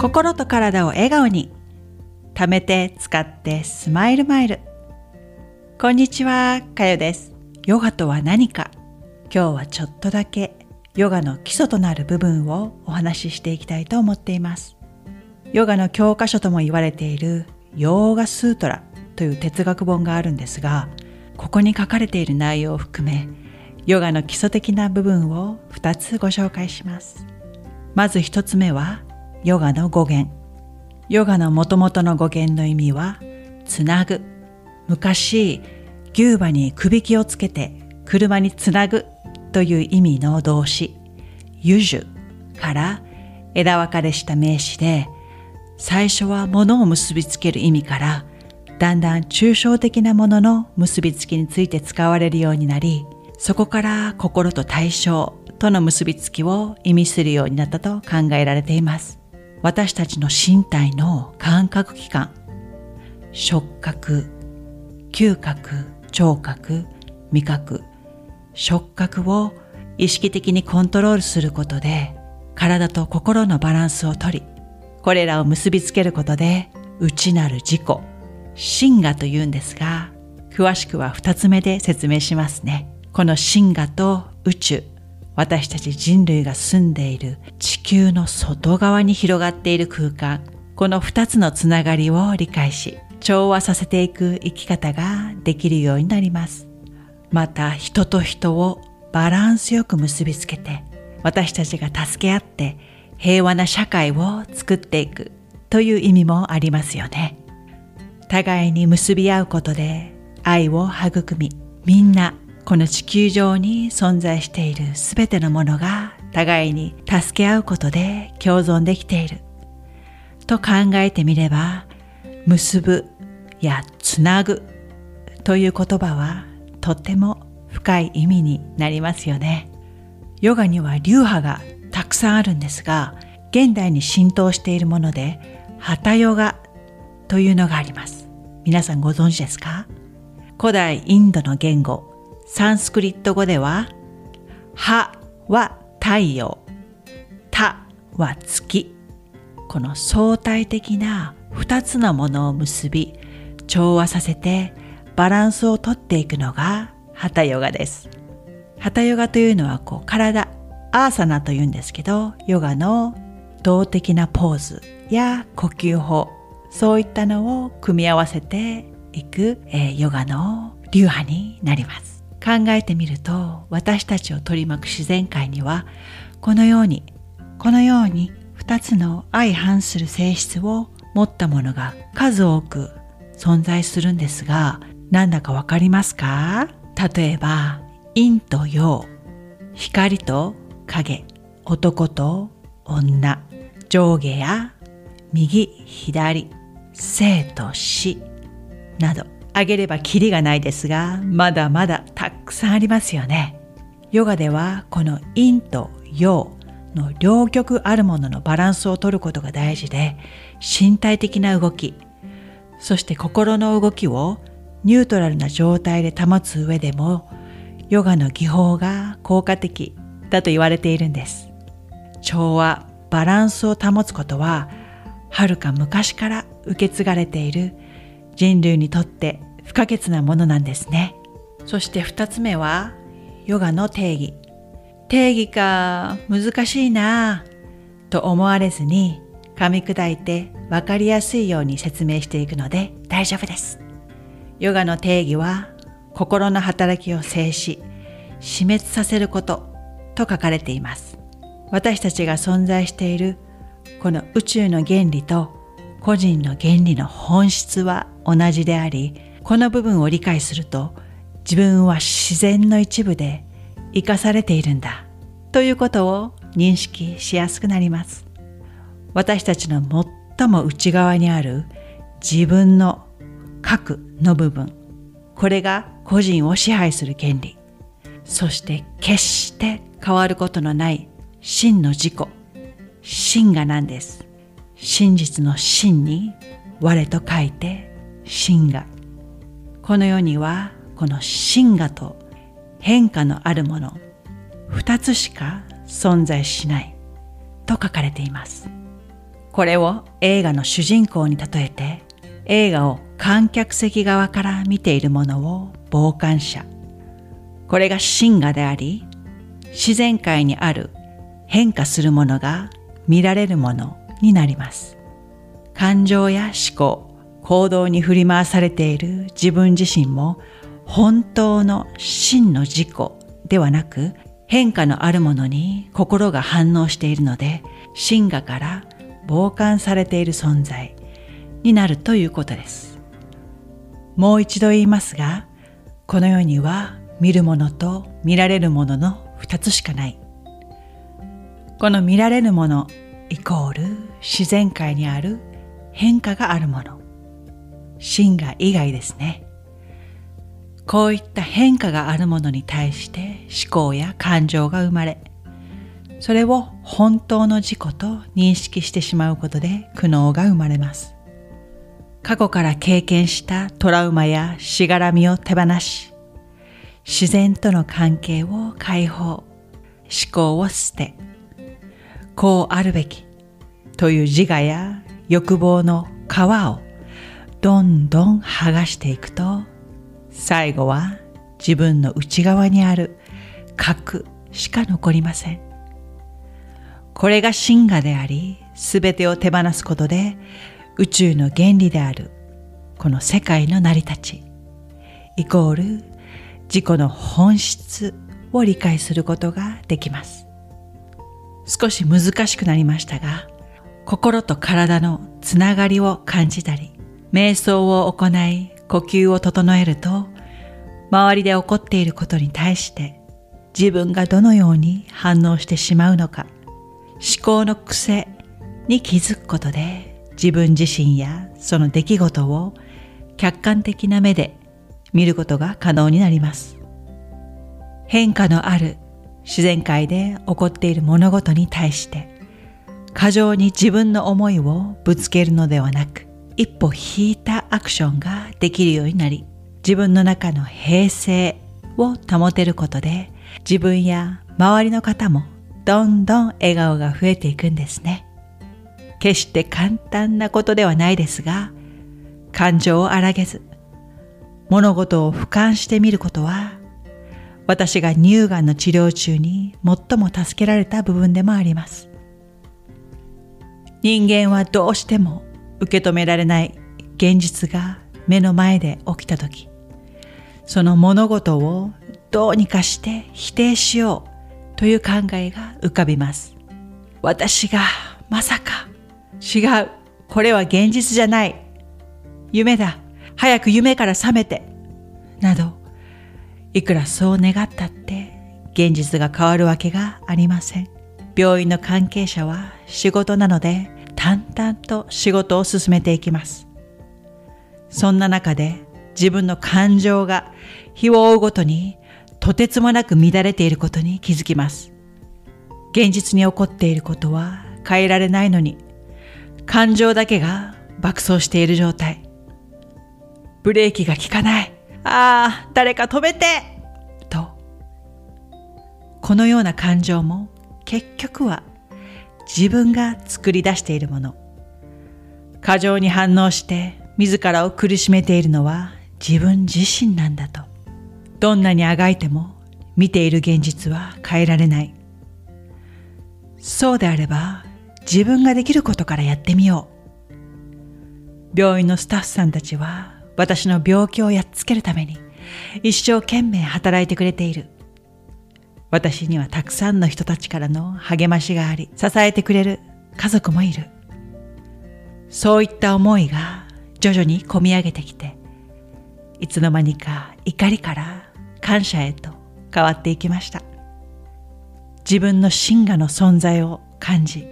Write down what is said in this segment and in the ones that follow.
心と体を笑顔に。貯めて使ってスマイルマイル。こんにちはかよです。ヨガとは何か。今日はちょっとだけヨガの基礎となる部分をお話ししていきたいと思っています。ヨガの教科書とも言われているヨーガスートラという哲学本があるんですがここに書かれている内容を含めヨガの基礎的な部分を2つご紹介します。まず1つ目はヨガの語源。ヨガのもともとの語源の意味はつなぐ。昔牛馬にくびきをつけて車につなぐという意味の動詞。ユジュから枝分かれした名詞で最初は物を結びつける意味からだんだん抽象的なものの結びつきについて使われるようになりそこから心と対象との結びつきを意味するようになったと考えられています。私たちの身体の感覚器官、触覚、嗅覚、聴覚、味覚、触覚を意識的にコントロールすることで体と心のバランスをとり、これらを結びつけることで内なる自己、真我というんですが、詳しくは二つ目で説明しますね。この真我と宇宙、私たち人類が住んでいる地球の外側に広がっている空間、この二つのつながりを理解し、調和させていく生き方ができるようになります。また人と人をバランスよく結びつけて、私たちが助け合って平和な社会を作っていくという意味もありますよね。互いに結び合うことで愛を育み、みんなこの地球上に存在しているすべてのものが互いに助け合うことで共存できていると考えてみれば結ぶやつなぐという言葉はとっても深い意味になりますよね。ヨガには流派がたくさんあるんですが現代に浸透しているものでハタヨガというのがあります。皆さんご存知ですか？古代インドの言語サンスクリット語では、はは太陽、たは月。この相対的な二つのものを結び、調和させてバランスをとっていくのがハタヨガです。ハタヨガというのはこう体、アーサナというんですけど、ヨガの動的なポーズや呼吸法、そういったのを組み合わせていく、えー、ヨガの流派になります。考えてみると私たちを取り巻く自然界にはこのようにこのように二つの相反する性質を持ったものが数多く存在するんですがなんだかわかりますか？例えば陰と陽光と影男と女上下や右左生と死など。あげればキリがないですが、まだまだたくさんありますよね。ヨガではこの陰と陽の両極あるもののバランスをとることが大事で、身体的な動き、そして心の動きをニュートラルな状態で保つ上でも、ヨガの技法が効果的だと言われているんです。調和、バランスを保つことは、はるか昔から受け継がれている人類にとって不可欠なものなんですね。そして二つ目は、ヨガの定義。定義か、難しいなと思われずに、噛み砕いて分かりやすいように説明していくので大丈夫です。ヨガの定義は、心の働きを制し、死滅させることと書かれています。私たちが存在しているこの宇宙の原理と個人の原理の本質は同じでありこの部分を理解すると自分は自然の一部で生かされているんだということを認識しやすくなります。私たちの最も内側にある自分の核の部分これが個人を支配する権利そして決して変わることのない真の自己真がなんです。真実の真に我と書いて真がこの世にはこの真がと変化のあるもの二つしか存在しないと書かれています。これを映画の主人公に例えて映画を観客席側から見ているものを傍観者。これが真我であり自然界にある変化するものが見られるものになります感情や思考行動に振り回されている自分自身も本当の真の自己ではなく変化のあるものに心が反応しているので真我から傍観されている存在になるということです。もう一度言いますが、この世には見るものと見られるものの二つしかない。この見られるものイコール自然界にある変化があるもの。真我以外ですね。こういった変化があるものに対して思考や感情が生まれ、それを本当の自己と認識してしまうことで苦悩が生まれます。過去から経験したトラウマやしがらみを手放し、自然との関係を解放、思考を捨て、こうあるべきという自我や欲望の皮をどんどん剥がしていくと最後は自分の内側にある核しか残りません。これが真我であり、すべてを手放すことで宇宙の原理であるこの世界の成り立ち、イコール自己の本質を理解することができます。少し難しくなりましたが、心と体のつながりを感じたり、瞑想を行い呼吸を整えると、周りで起こっていることに対して自分がどのように反応してしまうのか、思考の癖に気づくことで自分自身やその出来事を客観的な目で見ることが可能になります。変化のある自然界で起こっている物事に対して過剰に自分の思いをぶつけるのではなく一歩引いたアクションができるようになり、自分の中の平静を保てることで、自分や周りの方もどんどん笑顔が増えていくんですね。決して簡単なことではないですが、感情を荒げず、物事を俯瞰してみることは、私が乳がんの治療中に最も助けられた部分でもあります。人間はどうしても受け止められない現実が目の前で起きた時その物事をどうにかして否定しようという考えが浮かびます。私がまさか違う。これは現実じゃない。夢だ。早く夢から覚めて。などいくらそう願ったって現実が変わるわけがありません病院の関係者は仕事なので淡々と仕事を進めていきます。そんな中で自分の感情が日を追うごとにとてつもなく乱れていることに気づきます。現実に起こっていることは変えられないのに感情だけが爆走している状態。ブレーキが効かない。ああ、誰か止めてと。このような感情も結局は自分が作り出しているもの。過剰に反応して自らを苦しめているのは自分自身なんだと。どんなにあがいても見ている現実は変えられない。そうであれば自分ができることからやってみよう。病院のスタッフさんたちは私の病気をやっつけるために一生懸命働いてくれている。私にはたくさんの人たちからの励ましがあり、支えてくれる家族もいる。そういった思いが徐々に込み上げてきて、いつの間にか怒りから感謝へと変わっていきました。自分の真我の存在を感じ、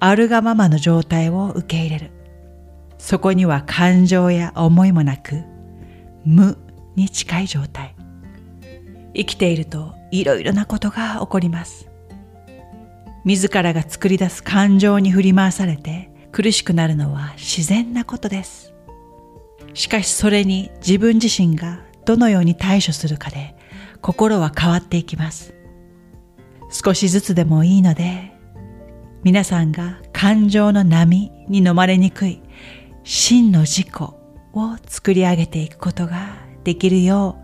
あるがままの状態を受け入れる。そこには感情や思いもなく、無に近い状態。生きているといろいろなことが起こります。自らが作り出す感情に振り回されて苦しくなるのは自然なことです。しかしそれに自分自身がどのように対処するかで心は変わっていきます。少しずつでもいいので皆さんが感情の波に飲まれにくい真の自己を作り上げていくことができるよ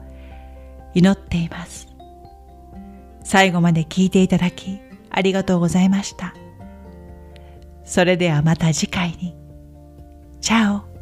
う祈っています。最後まで聞いていただきありがとうございました。それではまた次回に。チャオ